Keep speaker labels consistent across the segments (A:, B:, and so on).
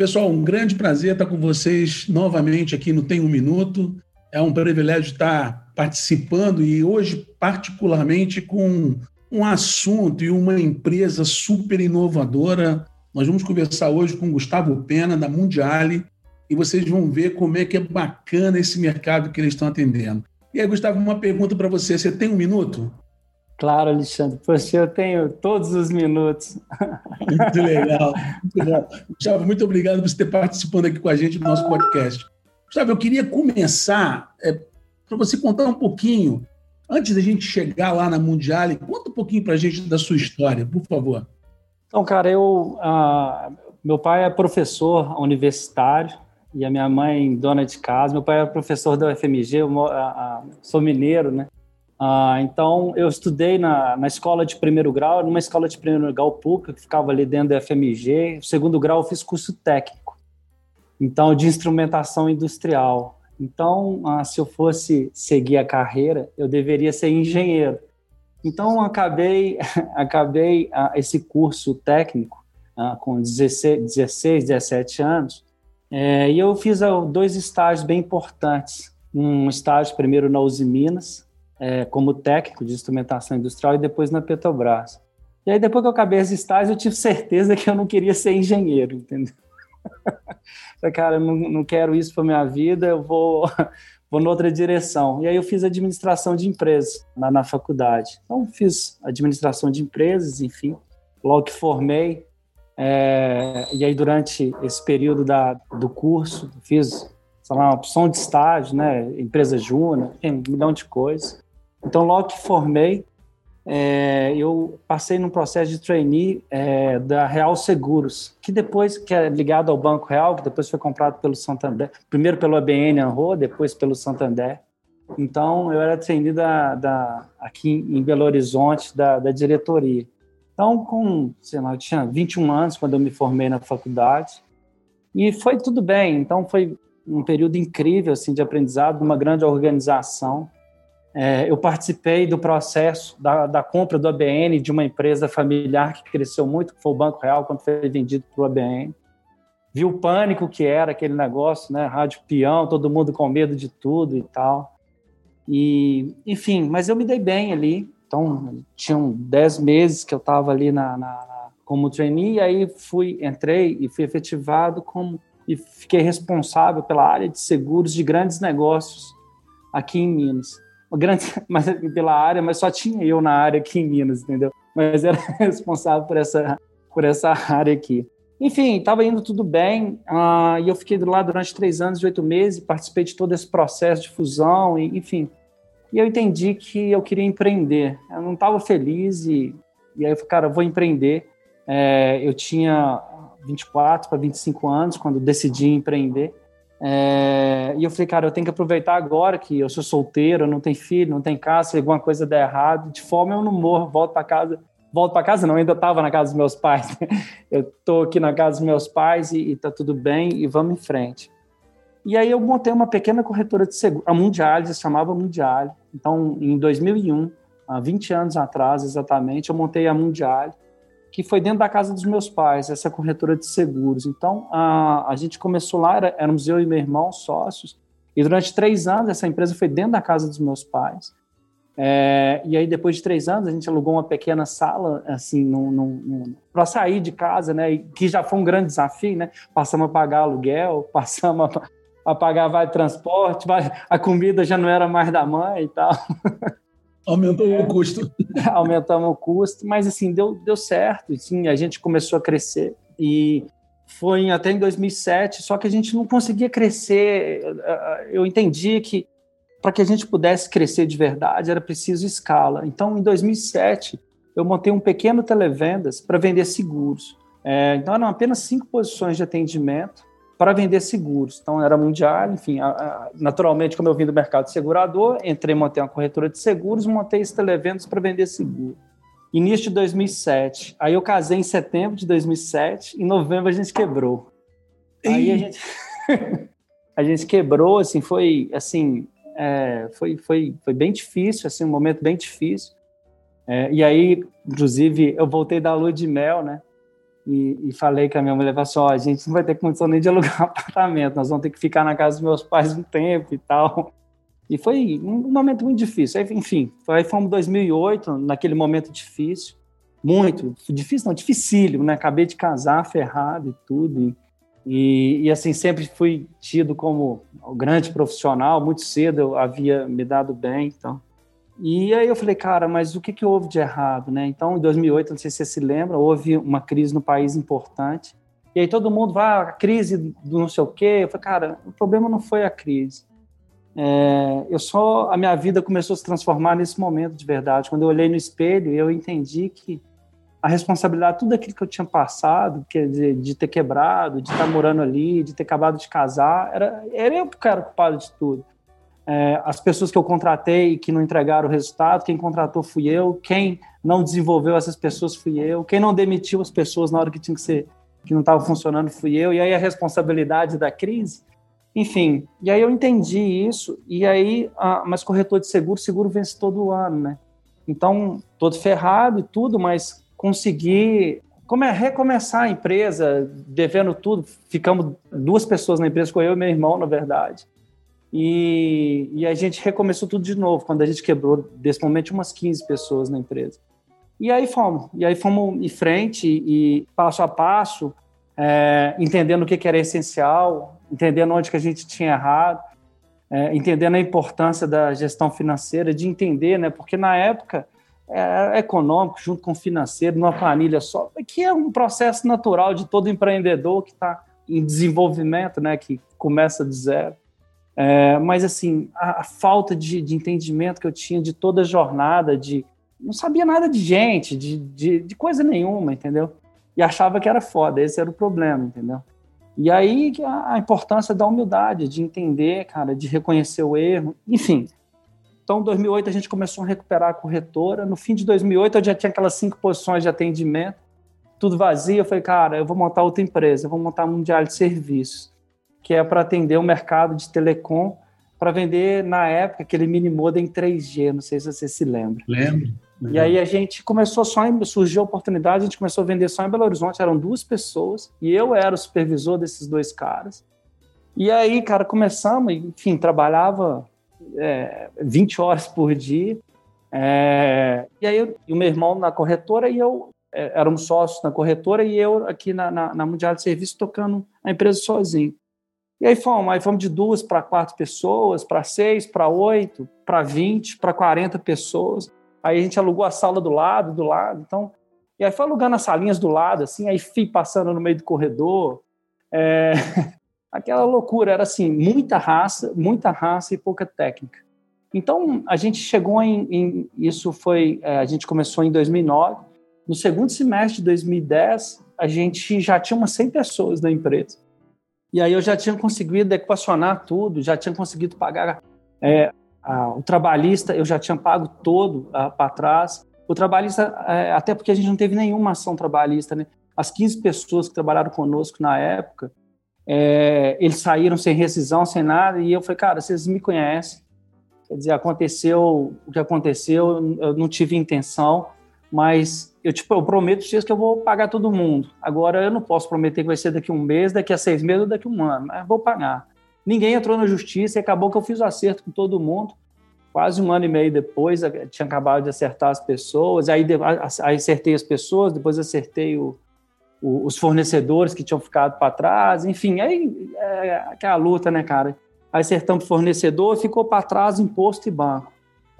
A: Pessoal, um grande prazer estar com vocês novamente aqui no Tem um Minuto. É um privilégio estar participando e hoje, particularmente, com um assunto e uma empresa super inovadora. Nós vamos conversar hoje com Gustavo Pena, da Mundiale, e vocês vão ver como é que é bacana esse mercado que eles estão atendendo. E aí, Gustavo, uma pergunta para você. Você tem um minuto?
B: Claro, Alexandre. Poxa, eu tenho todos os minutos.
A: Muito legal. Muito Gustavo, muito obrigado por você ter participando aqui com a gente no nosso podcast. Gustavo, eu queria começar é, para você contar um pouquinho, antes da gente chegar lá na Mundial, conta um pouquinho para a gente da sua história, por favor.
B: Então, cara, eu, uh, meu pai é professor universitário e a minha mãe dona de casa. Meu pai é professor da UFMG, eu uh, uh, sou mineiro, né? Ah, então, eu estudei na, na escola de primeiro grau, numa escola de primeiro grau pública, que ficava ali dentro da FMG. Segundo grau, eu fiz curso técnico, então, de instrumentação industrial. Então, ah, se eu fosse seguir a carreira, eu deveria ser engenheiro. Então, acabei, acabei ah, esse curso técnico ah, com 16, 16, 17 anos, é, e eu fiz ah, dois estágios bem importantes. Um estágio primeiro na Uzi Minas, é, como técnico de instrumentação industrial e depois na Petrobras. E aí, depois que eu acabei as estágios, eu tive certeza que eu não queria ser engenheiro, entendeu? Cara, eu não, não quero isso para minha vida, eu vou, vou noutra direção. E aí eu fiz administração de empresas na, na faculdade. Então, fiz administração de empresas, enfim. Logo que formei, é, e aí durante esse período da, do curso, fiz sei lá, uma opção de estágio, né, empresa júnior, um milhão de coisas. Então, logo que formei, é, eu passei num processo de trainee é, da Real Seguros, que depois, que é ligado ao Banco Real, que depois foi comprado pelo Santander, primeiro pelo ABN Anro, depois pelo Santander. Então, eu era trainee da, da, aqui em Belo Horizonte, da, da diretoria. Então, com, sei lá, eu tinha 21 anos quando eu me formei na faculdade, e foi tudo bem. Então, foi um período incrível, assim, de aprendizado, uma grande organização, é, eu participei do processo da, da, compra do ABN de uma empresa familiar que cresceu muito, que foi o Banco Real, quando foi vendido para o ABN. Vi o pânico que era aquele negócio, né? Rádio peão, todo mundo com medo de tudo e tal. E, enfim, mas eu me dei bem ali. Então, tinham dez meses que eu estava ali na, na, como trainee, e aí fui, entrei e fui efetivado como e fiquei responsável pela área de seguros de grandes negócios aqui em Minas grande, mas pela área, mas só tinha eu na área aqui em Minas, entendeu? Mas era responsável por essa, por essa área aqui. Enfim, estava indo tudo bem, uh, e eu fiquei lá durante três anos e oito meses, participei de todo esse processo de fusão, e, enfim. E eu entendi que eu queria empreender. Eu não estava feliz, e, e aí eu falei, cara, eu vou empreender. É, eu tinha 24 para 25 anos quando decidi empreender. É, e eu falei, cara, eu tenho que aproveitar agora que eu sou solteiro, não tenho filho, não tenho casa, se alguma coisa der errado, de fome eu não morro, volto para casa. Volto para casa, não, ainda estava na casa dos meus pais. Né? Eu estou aqui na casa dos meus pais e está tudo bem e vamos em frente. E aí eu montei uma pequena corretora de seguro, a Mundial, se chamava Mundial. Então, em 2001, há 20 anos atrás exatamente, eu montei a Mundial que foi dentro da casa dos meus pais, essa corretora de seguros. Então, a, a gente começou lá, era, éramos eu e meu irmão sócios, e durante três anos essa empresa foi dentro da casa dos meus pais. É, e aí, depois de três anos, a gente alugou uma pequena sala, assim, para sair de casa, né? Que já foi um grande desafio, né? Passamos a pagar aluguel, passamos a, a pagar vale transporte, a comida já não era mais da mãe e tal.
A: Aumentou é, o custo.
B: Aumentamos o custo, mas assim, deu, deu certo. Assim, a gente começou a crescer e foi até em 2007, só que a gente não conseguia crescer. Eu entendi que para que a gente pudesse crescer de verdade era preciso escala. Então, em 2007, eu montei um pequeno televendas para vender seguros. É, então, eram apenas cinco posições de atendimento para vender seguros. Então, era mundial, enfim, a, a, naturalmente, como eu vim do mercado segurador, entrei, montei uma corretora de seguros, montei esse televendas para vender seguro. Início de 2007. Aí eu casei em setembro de 2007, em novembro a gente quebrou. Aí a gente, a gente quebrou, assim, foi, assim, é, foi, foi, foi bem difícil, assim, um momento bem difícil. É, e aí, inclusive, eu voltei da lua de mel, né? E, e, falei com a minha mulher, assim, ó, a gente não vai ter condição nem de alugar um apartamento, nós vamos ter que ficar na casa dos meus pais um tempo e tal. E foi um momento muito difícil. Enfim, aí fomos 2008, naquele momento difícil, muito difícil, não, dificílimo, né? Acabei de casar, ferrado e tudo. E, e, assim, sempre fui tido como grande profissional, muito cedo eu havia me dado bem, então e aí eu falei, cara, mas o que, que houve de errado, né? Então, em 2008, não sei se você se lembra, houve uma crise no país importante. E aí todo mundo vai, ah, a crise do não sei o quê. Eu falei, cara, o problema não foi a crise. É, eu só, a minha vida começou a se transformar nesse momento de verdade. Quando eu olhei no espelho, eu entendi que a responsabilidade, tudo aquilo que eu tinha passado, quer dizer, de ter quebrado, de estar morando ali, de ter acabado de casar, era, era eu que era culpado de tudo é, as pessoas que eu contratei que não entregaram o resultado, quem contratou fui eu, quem não desenvolveu essas pessoas fui eu, quem não demitiu as pessoas na hora que tinha que ser, que não estava funcionando fui eu, e aí a responsabilidade da crise. Enfim, e aí eu entendi isso, e aí, ah, mas corretor de seguro, seguro vence todo ano, né? Então, todo ferrado e tudo, mas consegui como é recomeçar a empresa, devendo tudo. Ficamos duas pessoas na empresa, com eu e meu irmão, na verdade. E, e, a gente recomeçou tudo de novo, quando a gente quebrou, desse momento, umas 15 pessoas na empresa. E aí fomos, e aí fomos em frente e passo a passo, é, entendendo o que, que, era essencial, entendendo onde que a gente tinha errado, é, entendendo a importância da gestão financeira, de entender, né? Porque na época era econômico junto com financeiro, numa planilha só, que é um processo natural de todo empreendedor que está em desenvolvimento, né? Que começa de zero. É, mas, assim, a, a falta de, de, entendimento que eu tinha de toda a jornada, de não sabia nada de gente, de, de, de, coisa nenhuma, entendeu? E achava que era foda, esse era o problema, entendeu? E aí a, a importância da humildade, de entender, cara, de reconhecer o erro, enfim. Então, em 2008 a gente começou a recuperar a corretora. No fim de 2008 eu já tinha aquelas cinco posições de atendimento, tudo vazio. Eu falei, cara, eu vou montar outra empresa, eu vou montar a Mundial de Serviços que é para atender o mercado de telecom, para vender, na época, aquele mini modem 3G, não sei se você se lembra.
A: Lembro.
B: E aí a gente começou só, em, surgiu a oportunidade, a gente começou a vender só em Belo Horizonte, eram duas pessoas, e eu era o supervisor desses dois caras. E aí, cara, começamos, enfim, trabalhava é, 20 horas por dia, é, e aí eu, e o meu irmão na corretora e eu é, éramos sócios na corretora e eu aqui na, na, na Mundial de Serviço tocando a empresa sozinho. E aí fomos, aí fomos de duas para quatro pessoas, para seis, para oito, para vinte, para quarenta pessoas. Aí a gente alugou a sala do lado, do lado. Então, e aí foi alugando as salinhas do lado, assim, aí fui passando no meio do corredor. É... Aquela loucura, era assim, muita raça, muita raça e pouca técnica. Então, a gente chegou em, em isso foi, é, a gente começou em 2009. No segundo semestre de 2010, a gente já tinha umas 100 pessoas na empresa. E aí eu já tinha conseguido equacionar tudo, já tinha conseguido pagar é, a, o trabalhista, eu já tinha pago todo para trás. O trabalhista, é, até porque a gente não teve nenhuma ação trabalhista, né? As 15 pessoas que trabalharam conosco na época, é, eles saíram sem rescisão, sem nada, e eu falei, cara, vocês me conhecem. Quer dizer, aconteceu o que aconteceu, eu não tive intenção, mas eu, tipo, eu prometo vocês que eu vou pagar todo mundo. Agora, eu não posso prometer que vai ser daqui a um mês, daqui a seis meses ou daqui a um ano, mas vou pagar. Ninguém entrou na justiça e acabou que eu fiz o acerto com todo mundo. Quase um ano e meio depois, tinha acabado de acertar as pessoas, aí, aí acertei as pessoas, depois acertei o, o, os fornecedores que tinham ficado para trás, enfim, aí é aquela luta, né, cara? Aí acertamos fornecedor, ficou para trás imposto e banco.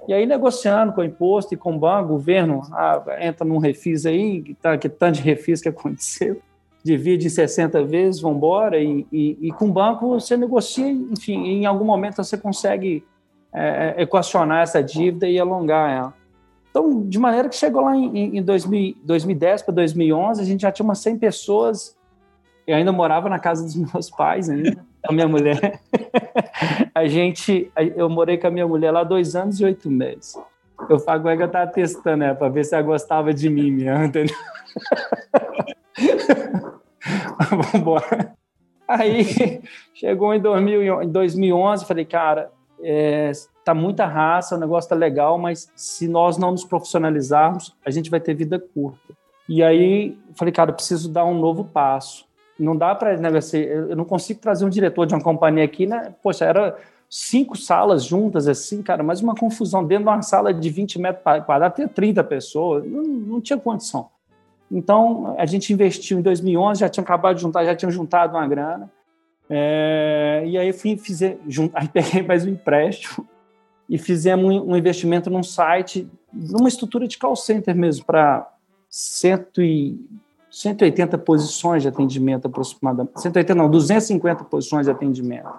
B: E aí, negociando com o imposto e com o banco, o governo ah, entra num refis aí, que, tá, que tanto de refis que aconteceu, divide em 60 vezes, vão embora, e, e, e, com o banco você negocia, enfim, em algum momento você consegue é, é equacionar essa dívida e alongar ela. Então, de maneira que chegou lá em, em 2000, 2010 para 2011, a gente já tinha umas 100 pessoas Eu ainda morava na casa dos meus pais ainda, com a minha mulher. a gente, eu morei com a minha mulher lá dois anos e oito meses. Eu falo que eu tava testando, né, para ver se ela gostava de mim, minha, entendeu? Vambora. Aí chegou em, 2000, em 2011, falei, cara, é, tá muita raça, o negócio tá legal, mas se nós não nos profissionalizarmos, a gente vai ter vida curta. E aí falei, cara, preciso dar um novo passo. Não dá para né, eu não consigo trazer um diretor de uma companhia aqui, né? Poxa, era cinco salas juntas assim, cara, mas uma confusão dentro de uma sala de 20 metros quadrados, ter 30 pessoas, não, não tinha condição. Então, a gente investiu em 2011, já tinha acabado de juntar, já tinha juntado uma grana. É, e aí fui fizer, aí peguei mais um empréstimo e fizemos um, um investimento num site, numa estrutura de call center mesmo, para 180 posições de atendimento aproximadamente. 180 não, 250 posições de atendimento.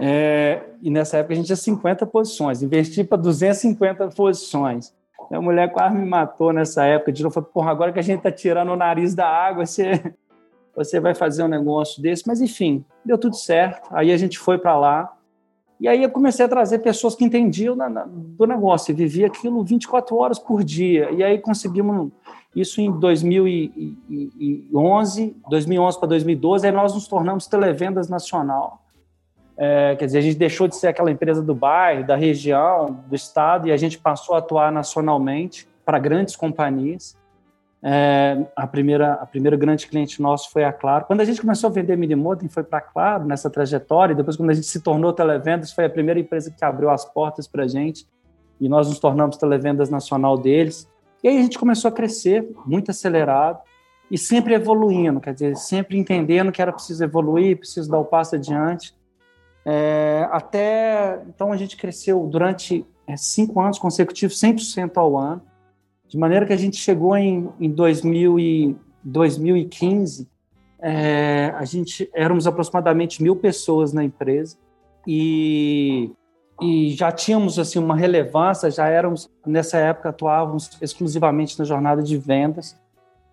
B: É, e nessa época a gente tinha 50 posições, investi para 250 posições. Minha mulher quase me matou nessa época. Novo, falei, porra, agora que a gente está tirando o nariz da água, você, você vai fazer um negócio desse. Mas, enfim, deu tudo certo. Aí a gente foi para lá. E aí eu comecei a trazer pessoas que entendiam na, na, do negócio, e vivia aquilo 24 horas por dia. E aí conseguimos isso em 2011, 2011 para 2012, aí nós nos tornamos Televendas Nacional. É, quer dizer, a gente deixou de ser aquela empresa do bairro, da região, do estado, e a gente passou a atuar nacionalmente para grandes companhias. É, a, primeira, a primeira grande cliente nosso foi a Claro. Quando a gente começou a vender mini modem, foi para a Claro nessa trajetória. Depois, quando a gente se tornou Televendas, foi a primeira empresa que abriu as portas para a gente. E nós nos tornamos Televendas nacional deles. E aí a gente começou a crescer, muito acelerado, e sempre evoluindo, quer dizer, sempre entendendo que era preciso evoluir, preciso dar o passo adiante. É, até então a gente cresceu durante é, cinco anos consecutivos, 100% ao ano, de maneira que a gente chegou em, em 2000 e, 2015, é, a gente éramos aproximadamente mil pessoas na empresa e, e já tínhamos assim uma relevância, já éramos nessa época atuávamos exclusivamente na jornada de vendas.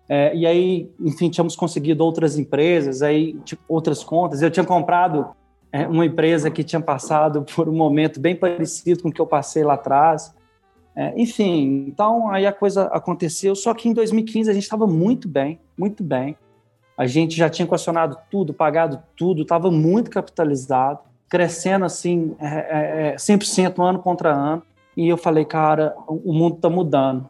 B: É, e aí, enfim, tínhamos conseguido outras empresas, aí tipo, outras contas. Eu tinha comprado é, uma empresa que tinha passado por um momento bem parecido com o que eu passei lá atrás. É, enfim, então aí a coisa aconteceu. Só que em 2015 a gente estava muito bem, muito bem. A gente já tinha equacionado tudo, pagado tudo, estava muito capitalizado, crescendo assim, é, é, 100% é, ano contra ano. E eu falei, cara, o mundo está mudando.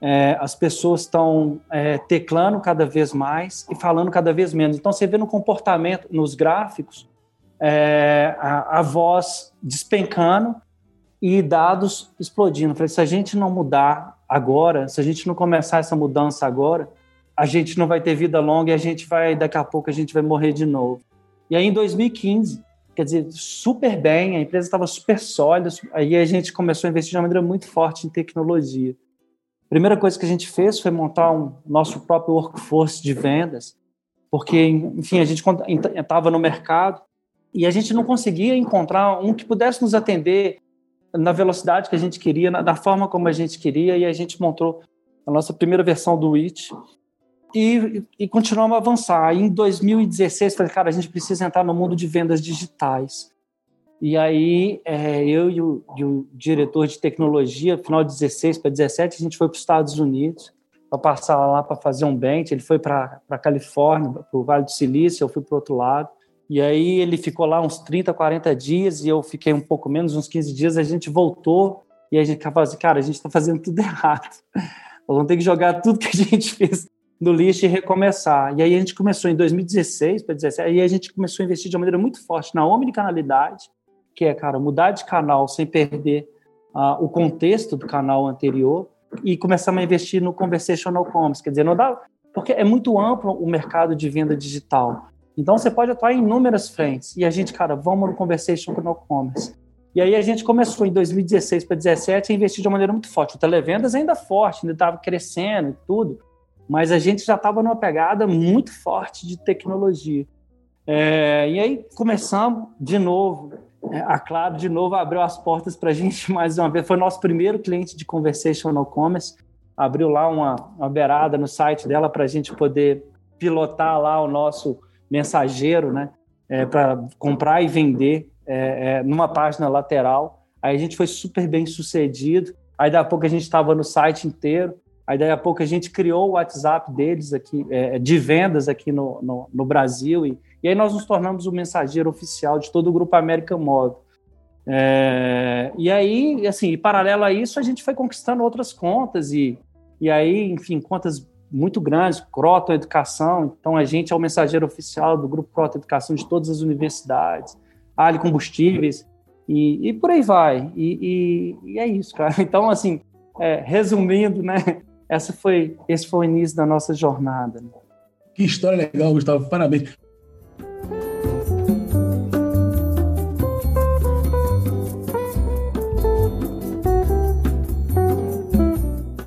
B: É, as pessoas estão é, teclando cada vez mais e falando cada vez menos. Então, você vê no comportamento, nos gráficos, é, a, a, voz despencando e dados explodindo. falei, se a gente não mudar agora, se a gente não começar essa mudança agora, a gente não vai ter vida longa e a gente vai, daqui a pouco, a gente vai morrer de novo. E aí, em 2015, quer dizer, super bem, a empresa estava super sólida, aí a gente começou a investir de uma maneira muito forte em tecnologia. A primeira coisa que a gente fez foi montar um nosso próprio workforce de vendas, porque, enfim, a gente estava no mercado, e a gente não conseguia encontrar um que pudesse nos atender na velocidade que a gente queria, na, da forma como a gente queria, e a gente montou a nossa primeira versão do It e, e continuamos a avançar. Em 2016, falei, cara, a gente precisa entrar no mundo de vendas digitais. E aí, é, eu e o, e o, diretor de tecnologia, final de 16 para 17, a gente foi para os Estados Unidos para passar lá para fazer um bench. Ele foi para a Califórnia, para o Vale do Silício, eu fui para o outro lado. E aí ele ficou lá uns 30, 40 dias e eu fiquei um pouco menos, uns 15 dias. A gente voltou e a gente falou assim, cara, a gente está fazendo tudo errado. Vamos ter que jogar tudo que a gente fez no lixo e recomeçar. E aí a gente começou em 2016 para 2017, aí a gente começou a investir de uma maneira muito forte na omnicanalidade, que é, cara, mudar de canal sem perder uh, o contexto do canal anterior e começamos a investir no conversational commerce, quer dizer, não dá porque é muito amplo o mercado de venda digital. Então você pode atuar em inúmeras frentes. E a gente, cara, vamos no Conversation no Commerce. E aí a gente começou em 2016 para 2017 a investir de uma maneira muito forte. O televendas ainda forte, ainda estava crescendo e tudo, mas a gente já estava numa pegada muito forte de tecnologia. É, e aí começamos de novo. É, a Claro, de novo, abriu as portas para a gente mais uma vez. Foi nosso primeiro cliente de Conversational Commerce. Abriu lá uma, uma beirada no site dela para a gente poder pilotar lá o nosso mensageiro, né? É, para comprar e vender é, é, numa página lateral. Aí a gente foi super bem sucedido. Aí daqui a pouco a gente estava no site inteiro. Aí daí a pouco a gente criou o WhatsApp deles aqui, é, de vendas aqui no, no, no Brasil, e, e, aí nós nos tornamos o mensageiro oficial de todo o Grupo América Móvel. É, e aí, assim, paralelo a isso, a gente foi conquistando outras contas, e, e aí, enfim, contas muito grandes, Croto Educação, então a gente é o mensageiro oficial do Grupo Croto Educação de todas as universidades, Ali Combustíveis, e, e por aí vai, e, e, e é isso, cara. Então, assim, é, resumindo, né, essa foi, esse foi o início da nossa jornada.
A: Que história legal, Gustavo. Parabéns.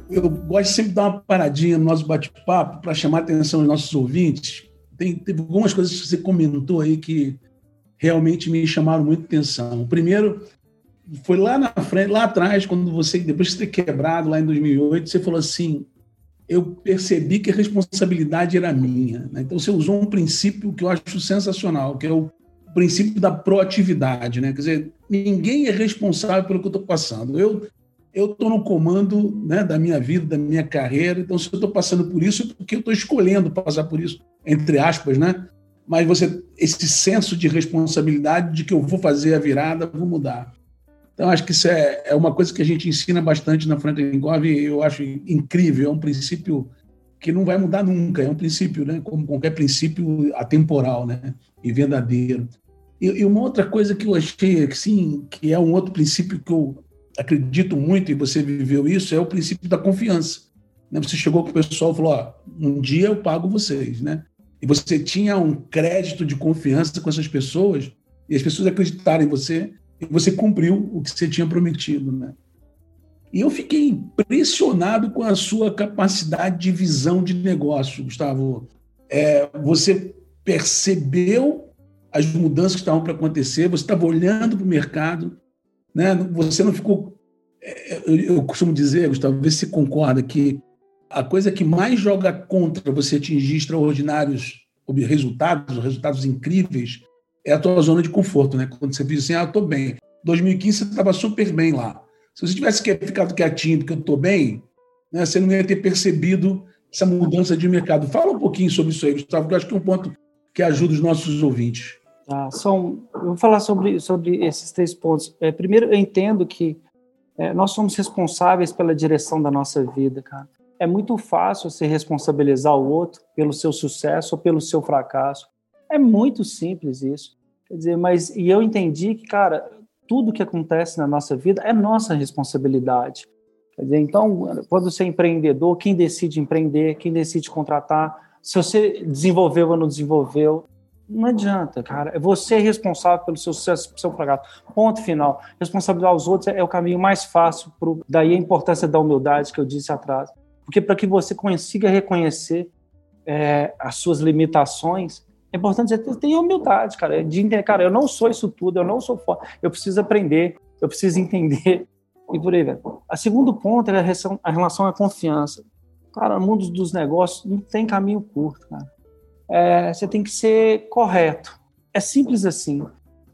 A: Eu gosto sempre de dar uma paradinha no nosso bate-papo para chamar a atenção dos nossos ouvintes. Tem, teve algumas coisas que você comentou aí que realmente me chamaram muito atenção. Primeiro, foi lá na frente, lá atrás, quando você, depois de ter quebrado, lá em 2008, você falou assim: eu percebi que a responsabilidade era minha. Né? Então você usou um princípio que eu acho sensacional, que é o princípio da proatividade. Né? Quer dizer, ninguém é responsável pelo que eu estou passando. Eu eu estou no comando né, da minha vida, da minha carreira. Então, se eu estou passando por isso, é porque eu estou escolhendo passar por isso, entre aspas, né? Mas você, esse senso de responsabilidade de que eu vou fazer a virada, vou mudar. Então, acho que isso é, é uma coisa que a gente ensina bastante na Franklin Covey e eu acho incrível. É um princípio que não vai mudar nunca. É um princípio, né? como qualquer princípio atemporal né? e verdadeiro. E, e uma outra coisa que eu achei, que, sim, que é um outro princípio que eu acredito muito, e você viveu isso, é o princípio da confiança. Né? Você chegou com o pessoal e falou: ó, um dia eu pago vocês. Né? E você tinha um crédito de confiança com essas pessoas, e as pessoas acreditaram em você e você cumpriu o que você tinha prometido, né? E eu fiquei impressionado com a sua capacidade de visão de negócio, Gustavo. É, você percebeu as mudanças que estavam para acontecer, você estava olhando para o mercado, né? você não ficou. É, eu costumo dizer, Gustavo, vê se concorda, que a coisa que mais joga contra você atingir extraordinários resultados, resultados incríveis, é a tua zona de conforto, né? Quando você diz assim, ah, eu tô bem. 2015 você estava super bem lá. Se você tivesse ficado quietinho porque eu tô bem, né, você não ia ter percebido essa mudança de mercado. Fala um pouquinho sobre isso aí, Gustavo, que eu acho que é um ponto que ajuda os nossos ouvintes.
B: Ah, são, eu vou falar sobre, sobre esses três pontos. É, primeiro, eu entendo que é, nós somos responsáveis pela direção da nossa vida, cara. É muito fácil você responsabilizar o outro pelo seu sucesso ou pelo seu fracasso. É muito simples isso. Quer dizer, mas e eu entendi que, cara, tudo que acontece na nossa vida é nossa responsabilidade. Quer dizer, então, quando você é empreendedor, quem decide empreender, quem decide contratar, se você desenvolveu ou não desenvolveu, não adianta, cara. É você responsável pelo seu sucesso, pelo seu fracasso. Ponto final. Responsabilizar os outros é o caminho mais fácil. Pro... Daí a importância da humildade que eu disse atrás. Porque para que você consiga reconhecer é, as suas limitações, é importante você ter humildade, cara, de entender, cara, eu não sou isso tudo, eu não sou forte, eu preciso aprender, eu preciso entender, e por aí, velho. A segundo ponto é a relação, a relação à confiança. Cara, no mundo dos negócios não tem caminho curto, cara. É, você tem que ser correto. É simples assim.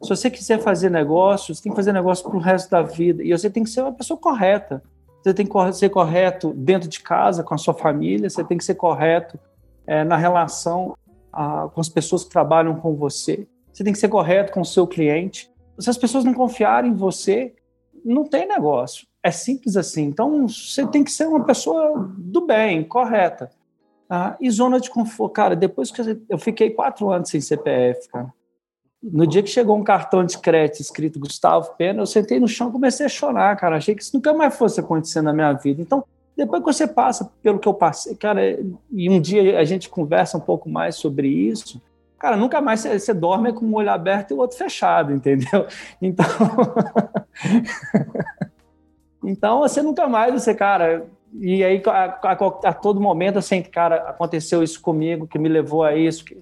B: Se você quiser fazer negócios, tem que fazer negócio para o resto da vida. E você tem que ser uma pessoa correta. Você tem que ser correto dentro de casa, com a sua família, você tem que ser correto é, na relação com as pessoas que trabalham com você. Você tem que ser correto com o seu cliente. Se as pessoas não confiarem em você, não tem negócio. É simples assim. Então, você tem que ser uma pessoa do bem, correta. Ah, e zona de conforto. Cara, depois que eu fiquei quatro anos sem CPF, cara. No dia que chegou um cartão de crédito escrito Gustavo Pena, eu sentei no chão e comecei a chorar, cara. Achei que isso nunca mais fosse acontecer na minha vida. Então, depois que você passa pelo que eu passei, cara, e um dia a gente conversa um pouco mais sobre isso, cara, nunca mais você, dorme com um olho aberto e o outro fechado, entendeu? Então, então você nunca mais, você, cara, e aí a, a, a, todo momento, assim, cara, aconteceu isso comigo, que me levou a isso. Que...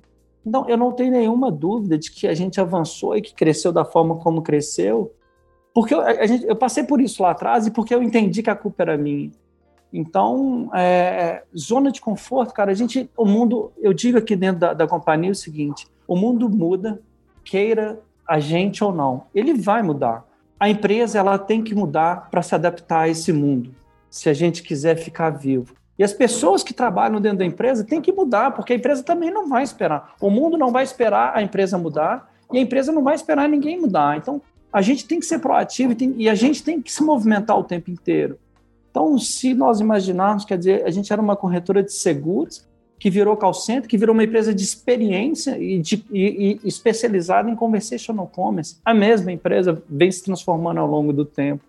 B: Então, eu não tenho nenhuma dúvida de que a gente avançou e que cresceu da forma como cresceu, porque eu, gente, eu passei por isso lá atrás e porque eu entendi que a culpa era minha. Então, é, zona de conforto, cara, a gente, o mundo, eu digo aqui dentro da, da companhia o seguinte: O mundo muda, queira a gente ou não. Ele vai mudar. A empresa ela tem que mudar para se adaptar a esse mundo, se a gente quiser ficar vivo. E as pessoas que trabalham dentro da empresa têm que mudar, porque a empresa também não vai esperar. O mundo não vai esperar a empresa mudar e a empresa não vai esperar ninguém mudar. Então, a gente tem que ser proativo e, tem, e a gente tem que se movimentar o tempo inteiro. Então, se nós imaginarmos, quer dizer, a gente era uma corretora de seguros, que virou call center, que virou uma empresa de experiência e, de, e, e especializada em conversational commerce. A mesma empresa vem se transformando ao longo do tempo.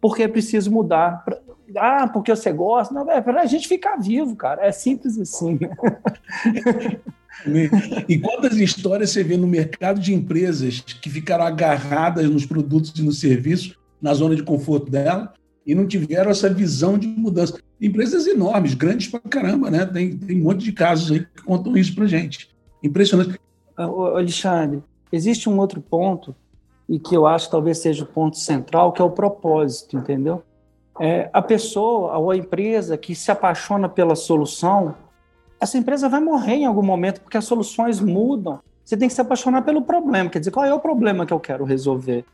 B: Porque é preciso mudar. Pra, ah, porque você gosta. Não, é para a gente ficar vivo, cara. É simples assim.
A: e quantas histórias você vê no mercado de empresas que ficaram agarradas nos produtos e nos serviços, na zona de conforto dela, e não tiveram essa visão de mudança. Empresas enormes, grandes pra caramba, né? Tem, tem um monte de casos aí que contam isso pra gente. Impressionante.
B: Ah, Alexandre, existe um outro ponto, e que eu acho que talvez seja o ponto central, que é o propósito, entendeu? É, a pessoa ou a empresa que se apaixona pela solução, essa empresa vai morrer em algum momento, porque as soluções mudam. Você tem que se apaixonar pelo problema, quer dizer, qual é o problema que eu quero resolver?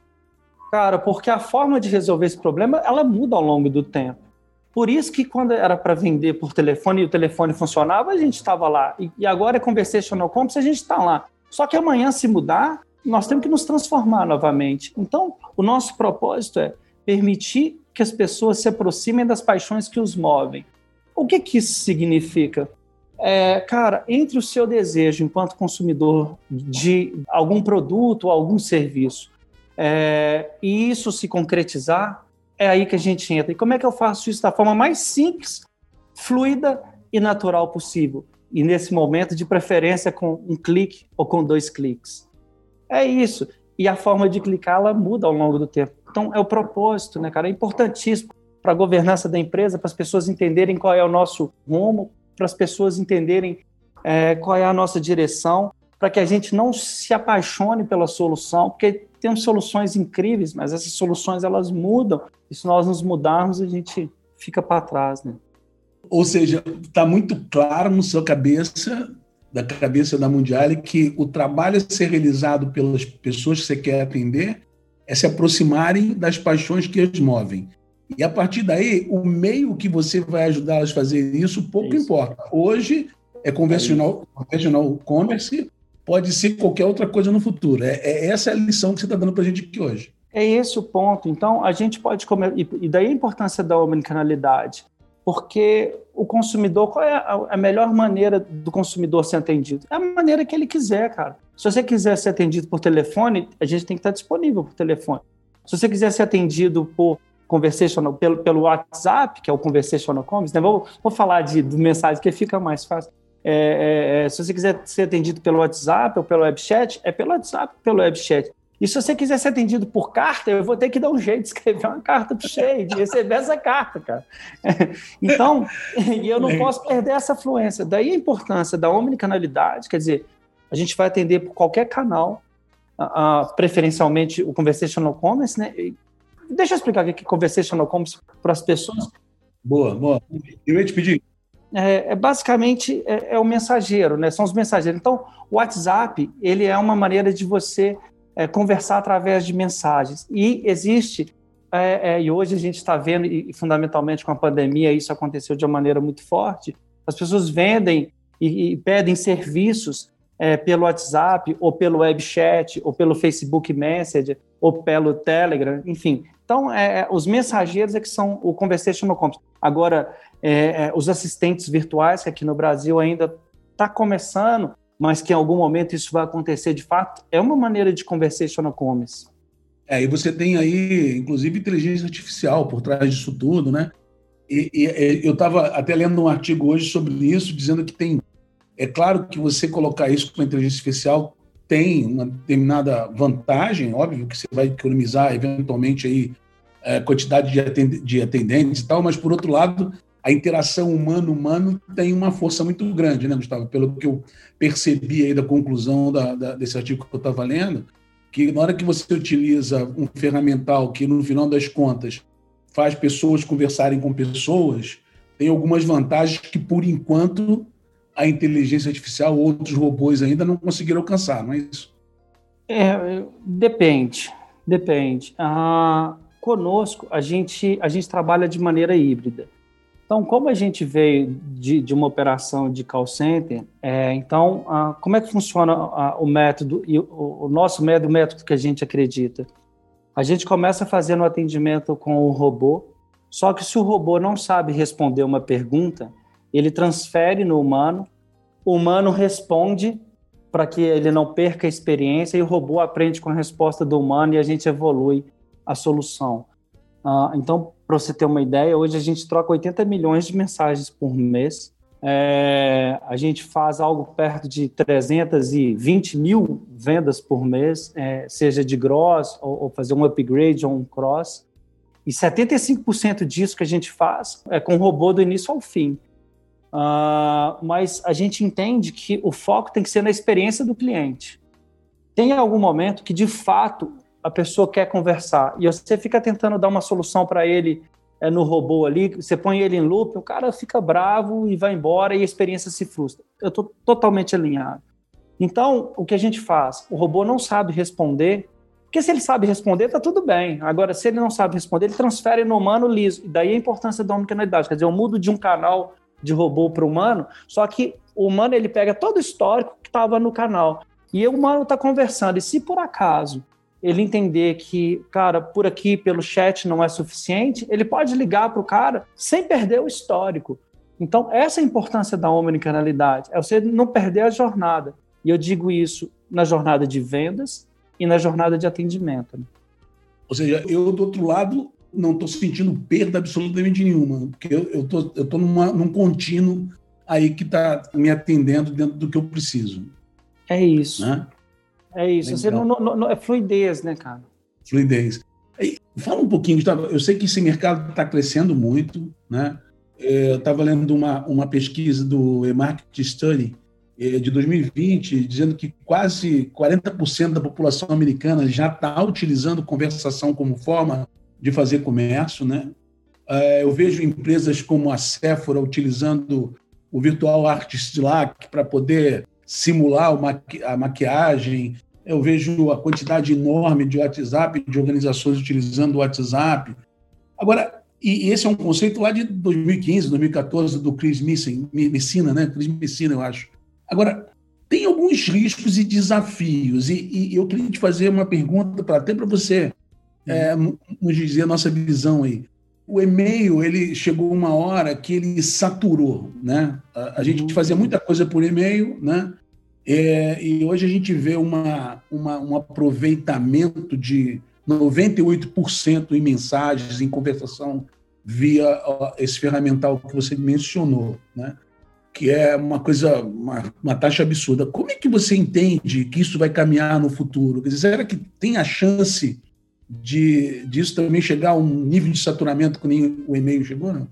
B: Cara, porque a forma de resolver esse problema, ela muda ao longo do tempo. Por isso que quando era para vender por telefone e o telefone funcionava, a gente estava lá. E agora é conversational commerce, a gente está lá. Só que amanhã, se mudar, nós temos que nos transformar novamente. Então, o nosso propósito é permitir que as pessoas se aproximem das paixões que os movem. O que, que isso significa? É, cara, entre o seu desejo enquanto consumidor de algum produto ou algum serviço é, e isso se concretizar, é aí que a gente entra. E como é que eu faço isso da forma mais simples, fluida e natural possível? E nesse momento, de preferência, com um clique ou com dois cliques. É isso. E a forma de clicar, ela muda ao longo do tempo. Então, é o propósito, né, cara? É importantíssimo para a governança da empresa, para as pessoas entenderem qual é o nosso rumo, para as pessoas entenderem é, qual é a nossa direção, para que a gente não se apaixone pela solução, porque temos soluções incríveis, mas essas soluções elas mudam. E se nós nos mudarmos, a gente fica para trás, né?
A: Ou seja, está muito claro na sua cabeça, da cabeça da Mundial, que o trabalho a ser realizado pelas pessoas que você quer atender é se aproximarem das paixões que as movem. E a partir daí, o meio que você vai ajudá-las a fazer isso, pouco é isso. importa. Hoje é convencional, é conventional commerce, pode ser qualquer outra coisa no futuro. É, é essa é a lição que você está dando para a gente aqui hoje.
B: É esse o ponto. Então, a gente pode comer. E daí a importância da omnicanalidade. Porque o consumidor, qual é a melhor maneira do consumidor ser atendido? É a maneira que ele quiser, cara. Se você quiser ser atendido por telefone, a gente tem que estar disponível por telefone. Se você quiser ser atendido por conversational, pelo, pelo WhatsApp, que é o conversational commerce, né? vou, vou falar de, mensagem que fica mais fácil. É, é, é, se você quiser ser atendido pelo WhatsApp ou pelo webchat, é pelo WhatsApp ou pelo webchat. E se você quiser ser atendido por carta, eu vou ter que dar um jeito de escrever uma carta para você, de receber essa carta, cara. Então, e eu não posso perder essa fluência. Daí a importância da omnicanalidade, quer dizer, a gente vai atender por qualquer canal, uh, preferencialmente o conversational commerce, né? E deixa eu explicar o que é conversational commerce para as pessoas.
A: Boa, boa. Eu ia te pedir,
B: é, é basicamente é, é, o mensageiro, né? São os mensageiros. Então, o WhatsApp ele é uma maneira de você é, conversar através de mensagens. E existe é, é, e hoje a gente está vendo e, fundamentalmente com a pandemia isso aconteceu de uma maneira muito forte. As pessoas vendem e, e pedem serviços pelo WhatsApp ou pelo web chat ou pelo Facebook Messenger ou pelo Telegram, enfim. Então, é, os mensageiros é que são o conversational commerce. Agora, é, é, os assistentes virtuais, que aqui no Brasil ainda está começando, mas que em algum momento isso vai acontecer de fato, é uma maneira de conversational commerce.
A: É, e você tem aí, inclusive, inteligência artificial por trás disso tudo, né? E, e eu estava até lendo um artigo hoje sobre isso, dizendo que tem. É claro que você colocar isso com inteligência artificial tem uma determinada vantagem, óbvio que você vai economizar eventualmente aí a é, quantidade de atendentes e tal, mas por outro lado a interação humano-humano tem uma força muito grande, né, Gustavo? Pelo que eu percebi aí da conclusão da, da, desse artigo que eu estava lendo, que na hora que você utiliza um ferramental que, no final das contas, faz pessoas conversarem com pessoas, tem algumas vantagens que, por enquanto, a inteligência artificial, outros robôs ainda não conseguiram alcançar, não é isso?
B: É, depende, depende. Ah, conosco, a gente, a gente trabalha de maneira híbrida. Então, como a gente veio de, de uma operação de call center, é, então, ah, como é que funciona ah, o método, e o, o, nosso método, o método que a gente acredita? A gente começa fazendo o atendimento com o robô, só que se o robô não sabe responder uma pergunta, ele transfere no humano, o humano responde para que ele não perca a experiência e o robô aprende com a resposta do humano e a gente evolui a solução. Uh, então, para você ter uma ideia, hoje a gente troca 80 milhões de mensagens por mês. É, a gente faz algo perto de 320 mil vendas por mês, é, seja de gross ou, ou, fazer um upgrade ou um cross. E 75% disso que a gente faz é com robô do início ao fim. Uh, mas a gente entende que o foco tem que ser na experiência do cliente. Tem algum momento que, de fato, a pessoa quer conversar e você fica tentando dar uma solução para ele é, no robô ali, você põe ele em loop, o cara fica bravo e vai embora e a experiência se frustra. Eu estou totalmente alinhado. Então, o que a gente faz? O robô não sabe responder, porque se ele sabe responder, está tudo bem. Agora, se ele não sabe responder, ele transfere no humano liso. E daí a importância da omnicanalidade. Quer dizer, eu mudo de um canal de robô para humano, só que o humano ele pega todo o histórico que estava no canal. E o humano está conversando. E se por acaso ele entender que, cara, por aqui pelo chat não é suficiente, ele pode ligar para o cara sem perder o histórico. Então, essa é a importância da omnicanalidade, é você não perder a jornada. E eu digo isso na jornada de vendas e na jornada de atendimento. Né?
A: Ou seja, eu do outro lado não estou sentindo perda absolutamente nenhuma, porque eu estou eu tô numa, num contínuo aí que está me atendendo dentro do que eu preciso.
B: É isso. Né? É isso. Você não, não, não, é fluidez, né, cara?
A: Fluidez. E fala um pouquinho, Gustavo. Eu sei que esse mercado está crescendo muito, né? É, eu estava lendo uma, uma pesquisa do eMarket Study é, de 2020, dizendo que quase 40% da população americana já está utilizando conversação como forma de fazer comércio, né? É, eu vejo empresas como a Sephora utilizando o Virtual Artist Slack para poder simular a maquiagem. Eu vejo a quantidade enorme de WhatsApp, de organizações utilizando o WhatsApp. Agora, e esse é um conceito lá de 2015, 2014, do Chris Messina, né? Chris Messina, eu acho. Agora, tem alguns riscos e desafios, e, e eu queria te fazer uma pergunta, pra, até para você é, nos dizer a nossa visão aí. O e-mail, ele chegou uma hora que ele saturou, né? A, a gente uhum. fazia muita coisa por e-mail, né? É, e hoje a gente vê uma, uma, um aproveitamento de 98% em mensagens, em conversação via esse ferramental que você mencionou, né? que é uma coisa, uma, uma, taxa absurda. Como é que você entende que isso vai caminhar no futuro? Quer dizer, será que tem a chance de disso também chegar a um nível de saturamento que nem o e-mail chegou, não?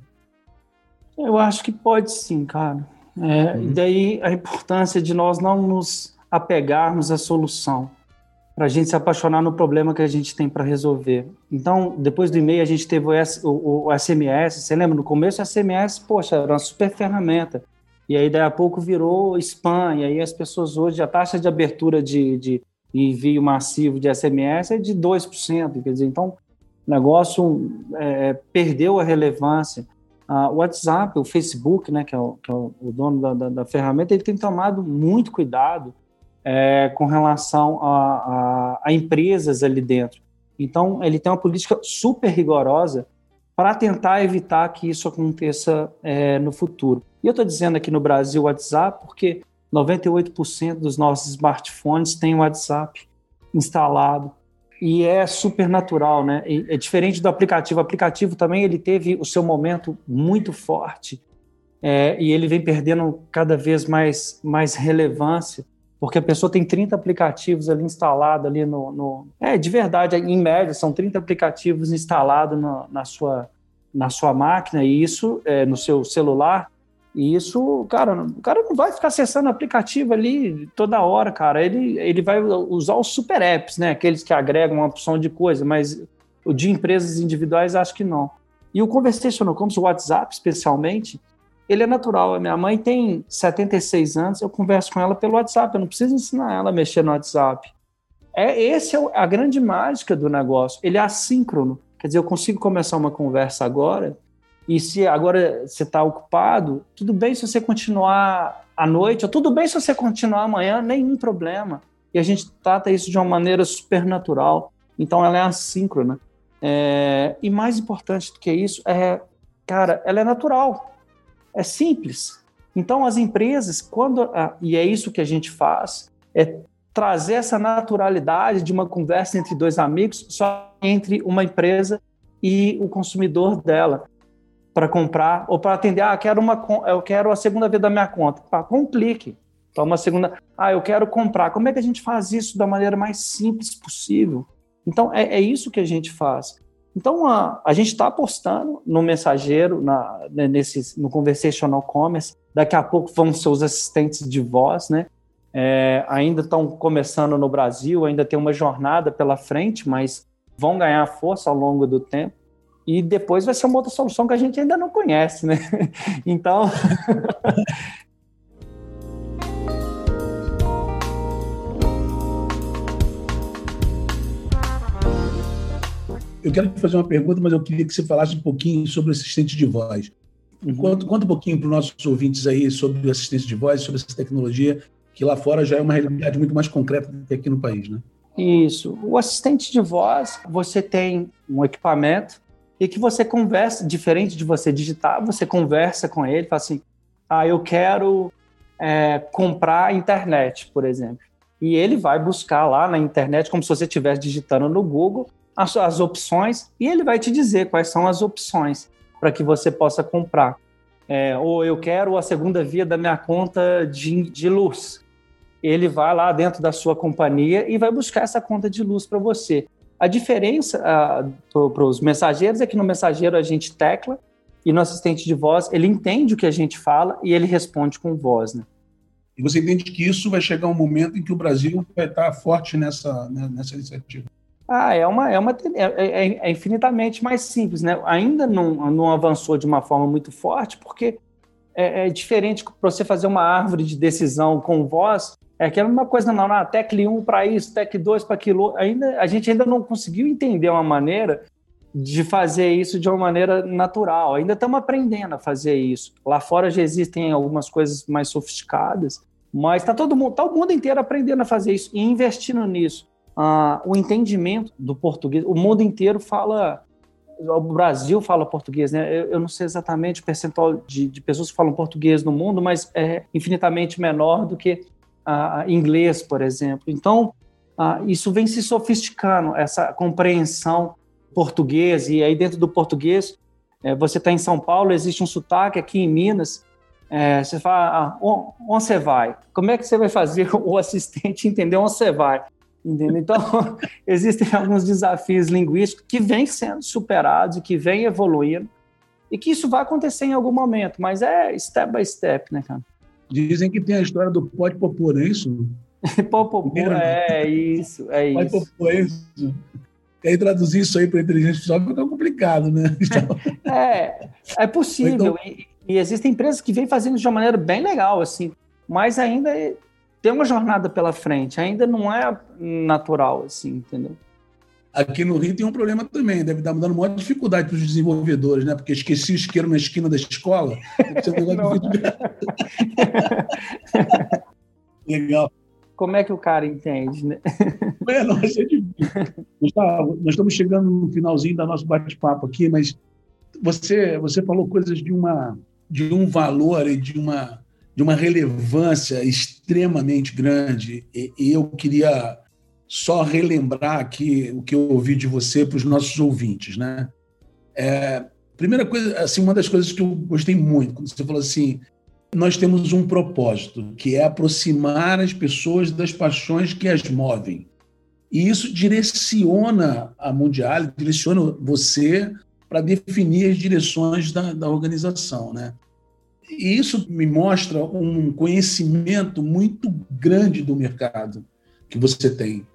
B: Eu acho que pode sim, cara. É, uhum. E daí a importância de nós não nos apegarmos à solução, para a gente se apaixonar no problema que a gente tem para resolver. Então, depois do e-mail, a gente teve o, S, o, o, SMS. Você lembra? No começo, o SMS, poxa, era uma super ferramenta. E aí, daí a pouco, virou spam. E aí, as pessoas hoje, a taxa de abertura de, de envio massivo de SMS é de 2%. Quer dizer, então, o negócio é, perdeu a relevância. Uh, o WhatsApp, o Facebook, né, que é o, que é o dono da, da, da, ferramenta, ele tem tomado muito cuidado é, com relação a, a, a, empresas ali dentro. Então, ele tem uma política super rigorosa para tentar evitar que isso aconteça é, no futuro. E eu estou dizendo aqui no Brasil WhatsApp porque 98% dos nossos smartphones têm WhatsApp instalado e é super natural, né? E é diferente do aplicativo. O aplicativo também ele teve o seu momento muito forte é, e ele vem perdendo cada vez mais, mais relevância, porque a pessoa tem 30 aplicativos ali instalados ali no, no, É, de verdade, em média, são 30 aplicativos instalados na, sua, na sua máquina e isso é, no seu celular e isso, cara, o cara não vai ficar acessando o aplicativo ali toda hora, cara. Ele, ele vai usar os super apps, né? Aqueles que agregam uma opção de coisa, mas o de empresas individuais acho que não. E o Conversational Commerce, o WhatsApp especialmente, ele é natural. A minha mãe tem 76 anos, eu converso com ela pelo WhatsApp, eu não preciso ensinar ela a mexer no WhatsApp. É esse é a grande mágica do negócio. Ele é assíncrono. Quer dizer, eu consigo começar uma conversa agora e se agora você está ocupado, tudo bem se você continuar à noite, ou tudo bem se você continuar amanhã, nenhum problema. E a gente trata isso de uma maneira super natural. Então ela é assíncrona. É, e mais importante do que isso é, cara, ela é natural. É simples. Então as empresas, quando e é isso que a gente faz, é trazer essa naturalidade de uma conversa entre dois amigos, só entre uma empresa e o consumidor dela para comprar ou para atender. Ah, quero uma, eu quero a segunda vez da minha conta. Pá, com um clique. Então, uma segunda. Ah, eu quero comprar. Como é que a gente faz isso da maneira mais simples possível? Então, é, é isso que a gente faz. Então, a, a gente está apostando no mensageiro, na, né, nesse, no conversational commerce. Daqui a pouco vão ser os assistentes de voz, né? É, ainda estão começando no Brasil, ainda tem uma jornada pela frente, mas vão ganhar força ao longo do tempo. E depois vai ser uma outra solução que a gente ainda não conhece, né? Então,
A: Eu quero te fazer uma pergunta, mas eu queria que você falasse um pouquinho sobre o assistente de voz. Uhum. Conta, conta um pouquinho para os nossos ouvintes aí sobre o assistente de voz, sobre essa tecnologia, que lá fora já é uma realidade muito mais concreta do que aqui no país, né?
B: Isso. O assistente de voz, você tem um equipamento e que você conversa, diferente de você digitar, você conversa com ele, fala assim, ah, eu quero é, comprar internet, por exemplo. E ele vai buscar lá na internet, como se você estivesse digitando no Google, as, as opções e ele vai te dizer quais são as opções para que você possa comprar. É, ou eu quero a segunda via da minha conta de, de luz. Ele vai lá dentro da sua companhia e vai buscar essa conta de luz para você. A diferença uh, para os mensageiros é que no mensageiro a gente tecla e no assistente de voz ele entende o que a gente fala e ele responde com voz. Né?
A: E você entende que isso vai chegar um momento em que o Brasil vai estar forte nessa, né, nessa iniciativa?
B: Ah, é uma, é uma é, é, é, infinitamente mais simples, né? Ainda não, não avançou de uma forma muito forte, porque é, é diferente para você fazer uma árvore de decisão com voz, é que é uma coisa não, não tecle 1 para isso, tecle 2 para aquilo. Ainda a gente ainda não conseguiu entender uma maneira de fazer isso de uma maneira natural. Ainda estamos aprendendo a fazer isso. Lá fora já existem algumas coisas mais sofisticadas, mas está todo mundo, tá o mundo inteiro aprendendo a fazer isso e investindo nisso ah, o entendimento do português. O mundo inteiro fala, o Brasil fala português, né? Eu, eu não sei exatamente o percentual de, de, pessoas que falam português no mundo, mas é infinitamente menor do que inglês, por exemplo. Então, isso vem se sofisticando, essa compreensão português, e aí dentro do português, é, você está em São Paulo, existe um sotaque aqui em Minas, é, você fala, ah, onde você vai? Como é que você vai fazer o assistente entender onde você vai? Entendeu? Então, existem alguns desafios linguísticos que vêm sendo superados que vêm evoluindo e que isso vai acontecer em algum momento, mas é step by step, né, cara?
A: Dizem que tem a história do pode popor, é isso?
B: popor, é isso, é
A: pode
B: isso.
A: Popor, é isso. E aí traduzir isso aí para inteligência artificial fica complicado, né?
B: É, é possível. Então... E, e existem empresas que vêm fazendo de uma maneira bem legal, assim, mas ainda tem uma jornada pela frente, ainda não é natural, assim, entendeu?
A: Aqui no Rio tem um problema também, deve estar dando maior dificuldade para os desenvolvedores, né? Porque esqueci o isqueiro na esquina da escola. Legal.
B: Como é que o cara entende, né?
A: É, não, vai ser difícil. Nós estamos chegando no finalzinho do nosso bate-papo aqui, mas você, você falou coisas de, uma, de um valor e de uma de uma relevância extremamente grande. E, e eu queria só relembrar aqui o que eu ouvi de você para os nossos ouvintes, né? É, primeira coisa, assim, uma das coisas que eu gostei muito, quando você falou assim, nós temos um propósito, que é aproximar as pessoas das paixões que as movem. E isso direciona a Mundial, direciona você para definir as direções da, da organização, né? E isso me mostra um conhecimento muito grande do mercado que você tem.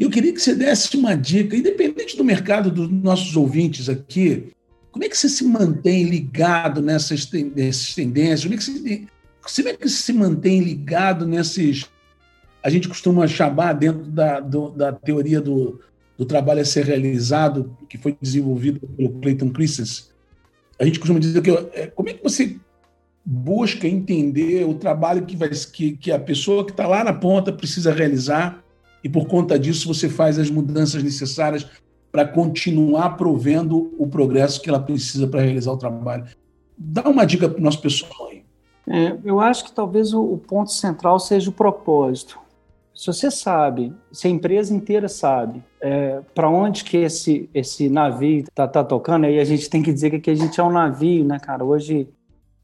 A: Eu queria que você desse uma dica, independente do mercado dos nossos ouvintes aqui, como é que você se mantém ligado nessas, tendências? Como é, que você, como é que você se mantém ligado nesses. A gente costuma chamar, dentro da, do, da teoria do, do trabalho a ser realizado, que foi desenvolvido pelo Clayton Christensen, a gente costuma dizer que é, como é que você busca entender o trabalho que, vai, que, que a pessoa que está lá na ponta precisa realizar e por conta disso você faz as mudanças necessárias para continuar provendo o progresso que ela precisa para realizar o trabalho. Dá uma dica para o nosso pessoal aí.
B: É, eu acho que talvez o, ponto central seja o propósito. Se você sabe, se a empresa inteira sabe é, para onde que esse, esse navio está tá tocando, aí a gente tem que dizer que a gente é um navio, né, cara? Hoje,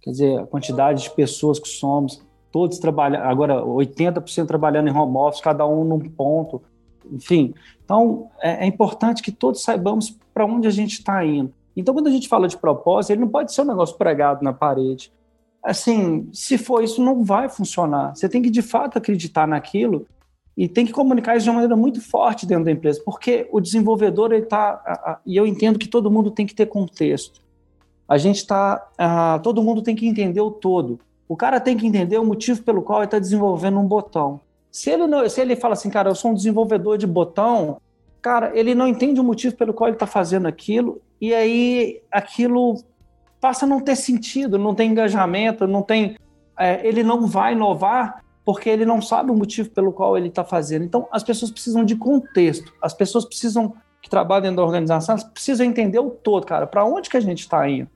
B: quer dizer, a quantidade de pessoas que somos, todos trabalhando, agora 80% trabalhando em home office, cada um num ponto, enfim. Então, é, é importante que todos saibamos para onde a gente está indo. Então, quando a gente fala de propósito, ele não pode ser um negócio pregado na parede. Assim, se for isso, não vai funcionar. Você tem que, de fato, acreditar naquilo e tem que comunicar isso de uma maneira muito forte dentro da empresa, porque o desenvolvedor, ele está... E eu entendo que todo mundo tem que ter contexto. A gente está... Todo mundo tem que entender o todo. O cara tem que entender o motivo pelo qual ele está desenvolvendo um botão. Se ele, não, se ele fala assim, cara, eu sou um desenvolvedor de botão, cara, ele não entende o motivo pelo qual ele está fazendo aquilo, e aí aquilo passa a não ter sentido, não tem engajamento, não tem. É, ele não vai inovar porque ele não sabe o motivo pelo qual ele está fazendo. Então, as pessoas precisam de contexto, as pessoas precisam que trabalham dentro da organização, precisam entender o todo, cara, para onde que a gente está indo.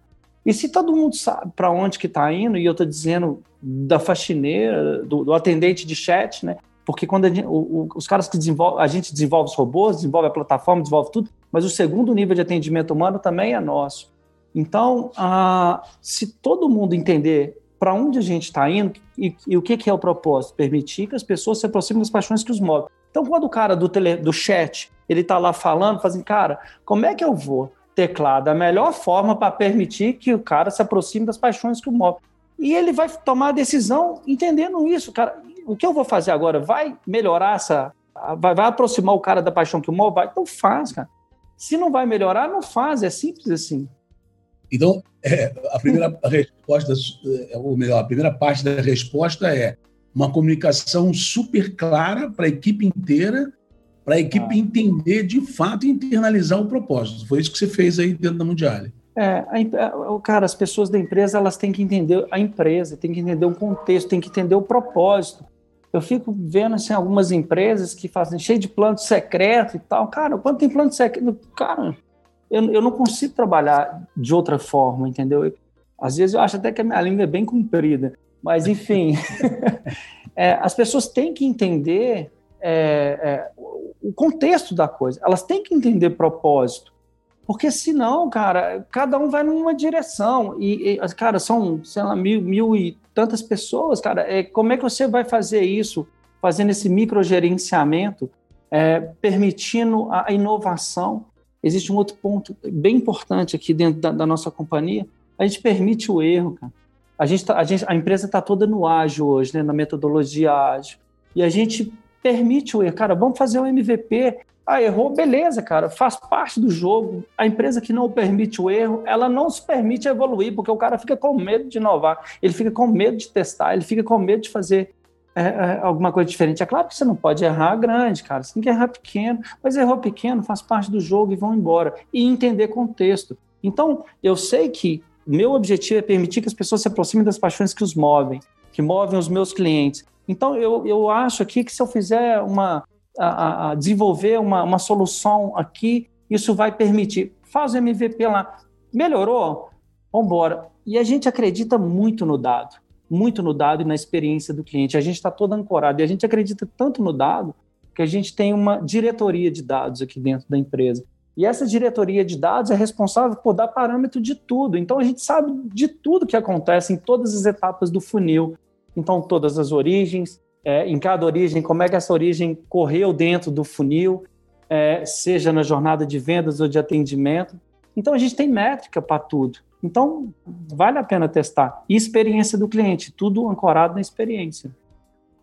B: E se todo mundo sabe para onde que está indo, e eu estou dizendo da faxineira, do, do, atendente de chat, né? Porque quando gente, o, o, os caras que desenvolvem, a gente desenvolve os robôs, desenvolve a plataforma, desenvolve tudo, mas o segundo nível de atendimento humano também é nosso. Então, ah, se todo mundo entender para onde a gente está indo e, e, o que, que é o propósito, permitir que as pessoas se aproximem das paixões que os movem. Então, quando o cara do, tele, do chat ele está lá falando, fazendo, cara, como é que eu vou teclar da melhor forma para permitir que o cara se aproxime das paixões que o movem? E ele vai tomar a decisão entendendo isso, cara o que eu vou fazer agora vai melhorar essa. Vai, vai aproximar o cara da paixão que o move? Vai, então faz, cara. Se não vai melhorar, não faz. É simples assim.
A: Então, é, a primeira resposta, é, ou melhor, a primeira parte da resposta é uma comunicação super clara para a equipe inteira, para a equipe ah. entender de fato e internalizar o propósito. Foi isso que você fez aí dentro da Mundial.
B: É, a, cara, as pessoas da empresa elas têm que entender a empresa, têm que entender o contexto, têm que entender o propósito. Eu fico vendo assim, algumas empresas que fazem cheio de plano secreto e tal. Cara, quando tem plano secreto, cara, eu, eu não consigo trabalhar de outra forma, entendeu? Às vezes eu acho até que a minha língua é bem comprida, mas enfim, é, as pessoas têm que entender é, é, o contexto da coisa, elas têm que entender propósito. Porque senão, cara, cada um vai numa direção. E, e cara, são, sei lá, mil, mil e tantas pessoas, cara. É, como é que você vai fazer isso, fazendo esse microgerenciamento, é, permitindo a, inovação? Existe um outro ponto bem importante aqui dentro da, da nossa companhia. A gente permite o erro, cara. A, gente tá, a, gente, a empresa está toda no ágil hoje, né, na metodologia ágil. E a gente permite o erro. Cara, vamos fazer um MVP ah, errou, beleza, cara, faz parte do jogo. A empresa que não permite o erro, ela não se permite evoluir, porque o cara fica com medo de inovar, ele fica com medo de testar, ele fica com medo de fazer é, é, alguma coisa diferente. É claro que você não pode errar grande, cara, você tem que errar pequeno, mas errou pequeno, faz parte do jogo e vão embora. E entender contexto. Então, eu sei que meu objetivo é permitir que as pessoas se aproximem das paixões que os movem, que movem os meus clientes. Então, eu, eu acho aqui que se eu fizer uma, a, a desenvolver uma, uma solução aqui, isso vai permitir. Faz o MVP lá. Melhorou? Vamos embora. E a gente acredita muito no dado, muito no dado e na experiência do cliente. A gente está todo ancorado e a gente acredita tanto no dado que a gente tem uma diretoria de dados aqui dentro da empresa. E essa diretoria de dados é responsável por dar parâmetro de tudo. Então a gente sabe de tudo que acontece em todas as etapas do funil. Então, todas as origens, é, em cada origem, como é que essa origem correu dentro do funil, é, seja na jornada de vendas ou de atendimento. Então, a gente tem métrica para tudo. Então, vale a pena testar. E experiência do cliente, tudo ancorado na experiência.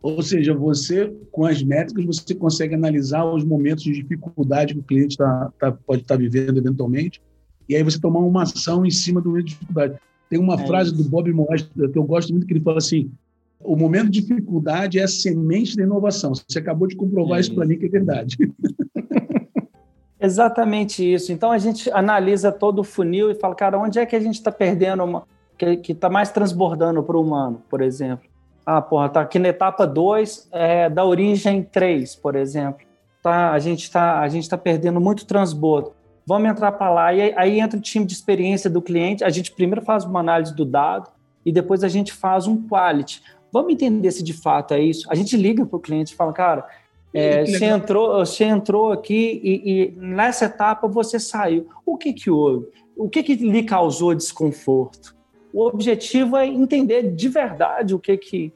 A: Ou seja, você, com as métricas, você consegue analisar os momentos de dificuldade que o cliente tá, tá, pode estar tá vivendo eventualmente e aí você tomar uma ação em cima do momento de dificuldade. Tem uma é frase isso. do Bob Moss que eu gosto muito, que ele fala assim, o momento de dificuldade é a semente da inovação. Você acabou de comprovar é isso, isso para mim que é verdade.
B: Exatamente isso. Então a gente analisa todo o funil e fala, cara, onde é que a gente está perdendo uma, que está mais transbordando para o humano, por exemplo? Ah, porra, tá aqui na etapa 2 é, da origem 3, por exemplo. Tá, a gente está tá perdendo muito transbordo. Vamos entrar para lá e aí, aí entra o time de experiência do cliente. A gente primeiro faz uma análise do dado e depois a gente faz um quality. Vamos entender se de fato é isso. A gente liga para o cliente e fala, cara, é, você, entrou, você entrou aqui e, e, nessa etapa você saiu. O que, que houve? O que, que lhe causou desconforto? O objetivo é entender de verdade o que, que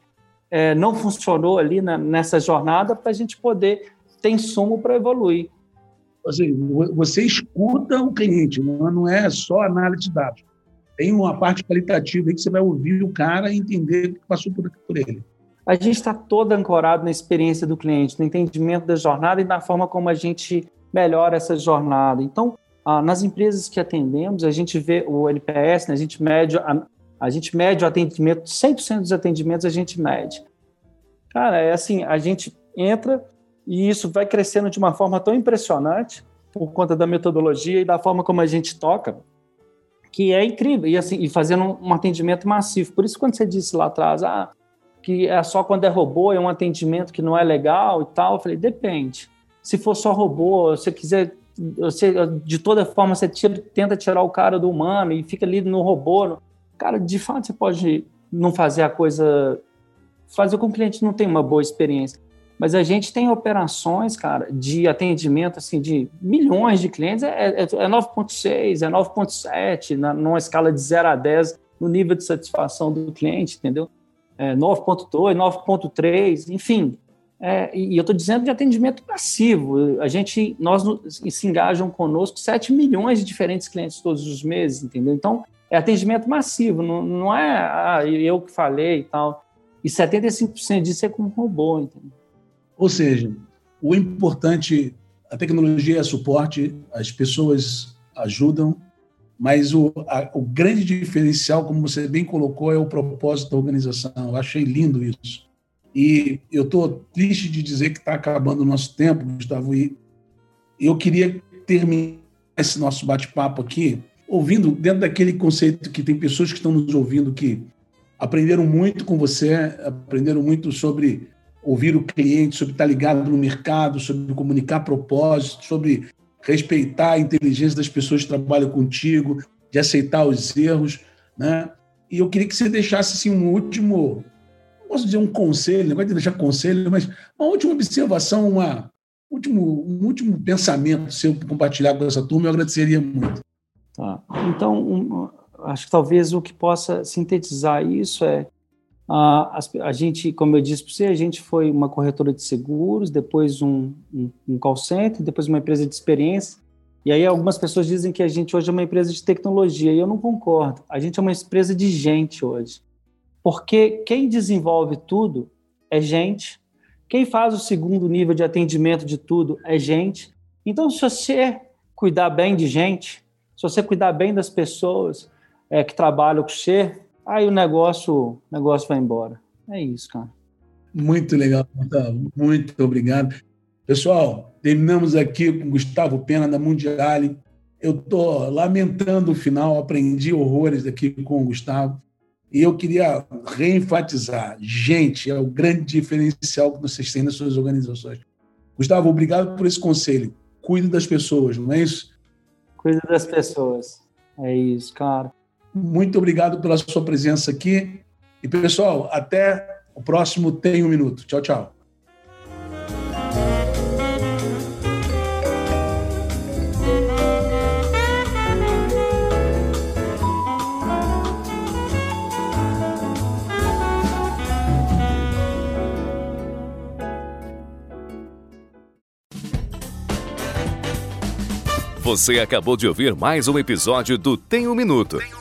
B: é, não funcionou ali na, nessa jornada para a gente poder ter insumo para evoluir.
A: Você escuta o cliente, não é só análise de dados. Tem uma parte qualitativa aí que você vai ouvir o cara e entender o que passou por, por ele
B: a gente está todo ancorado na experiência do cliente, no entendimento da jornada e na forma como a gente melhora essa jornada. Então, ah, nas empresas que atendemos, a gente vê o NPS, né, a gente mede a, a gente mede o atendimento, 100% dos atendimentos a gente mede. Cara, é assim, a gente entra e isso vai crescendo de uma forma tão impressionante por conta da metodologia e da forma como a gente toca, que é incrível. E assim, e fazendo um, atendimento massivo. Por isso, quando você disse lá atrás, ah, que é só quando é robô, é um atendimento que não é legal e tal. Eu falei, depende. Se for só robô, você quiser, você, de toda forma, você tira, tenta tirar o cara do humano e fica ali no robô. Cara, de fato, você pode não fazer a coisa. Fazer com que o cliente não tenha uma boa experiência. Mas a gente tem operações, cara, de atendimento assim, de milhões de clientes, é, é, é 9,6, é 9,7, numa escala de 0 a 10, no nível de satisfação do cliente, entendeu? é, 9.2, 9.3, enfim. É, e eu estou dizendo de atendimento passivo. A gente, nós se engajam conosco 7 milhões de diferentes clientes todos os meses, entendeu? Então, é atendimento massivo, não, não é ah, eu que falei e tal. E 75% disso é com robô, entendeu?
A: Ou seja, o importante, a tecnologia é suporte, as pessoas ajudam, mas o, a, o grande diferencial, como você bem colocou, é o propósito da organização. Eu achei lindo isso. E eu estou triste de dizer que está acabando o nosso tempo, Gustavo, e eu queria terminar esse nosso bate-papo aqui ouvindo dentro daquele conceito que tem pessoas que estão nos ouvindo que aprenderam muito com você, aprenderam muito sobre ouvir o cliente, sobre estar ligado no mercado, sobre comunicar propósito, sobre respeitar a inteligência das pessoas que trabalham contigo, de aceitar os erros, né? E eu queria que você deixasse assim um último, não posso dizer um conselho, não gosto de deixar conselho, mas uma última observação, uma último, um último pensamento seu para compartilhar com essa turma, eu agradeceria muito.
B: Tá. Então, um, acho que talvez o que possa sintetizar isso é a, a gente, como eu disse para você, a gente foi uma corretora de seguros, depois um, um, um call center, depois uma empresa de experiência. E aí algumas pessoas dizem que a gente hoje é uma empresa de tecnologia, e eu não concordo. A gente é uma empresa de gente hoje. Porque quem desenvolve tudo é gente, quem faz o segundo nível de atendimento de tudo é gente. Então, se você cuidar bem de gente, se você cuidar bem das pessoas é, que trabalham com você, aí o negócio, negócio vai embora. É isso, cara.
A: Muito legal, Gustavo. Muito obrigado. Pessoal, terminamos aqui com Gustavo Pena da Mundiale. Eu estou lamentando o final, aprendi horrores aqui com o Gustavo. E eu queria reenfatizar: gente, é o grande diferencial que vocês têm nas suas organizações. Gustavo, obrigado por esse conselho. Cuide das pessoas, não é isso?
B: Cuide das pessoas. É isso, cara.
A: Muito obrigado pela sua presença aqui. E, pessoal, até o próximo Tem um Minuto. Tchau, tchau.
C: Você acabou de ouvir mais um episódio do Tem um Minuto. Tem um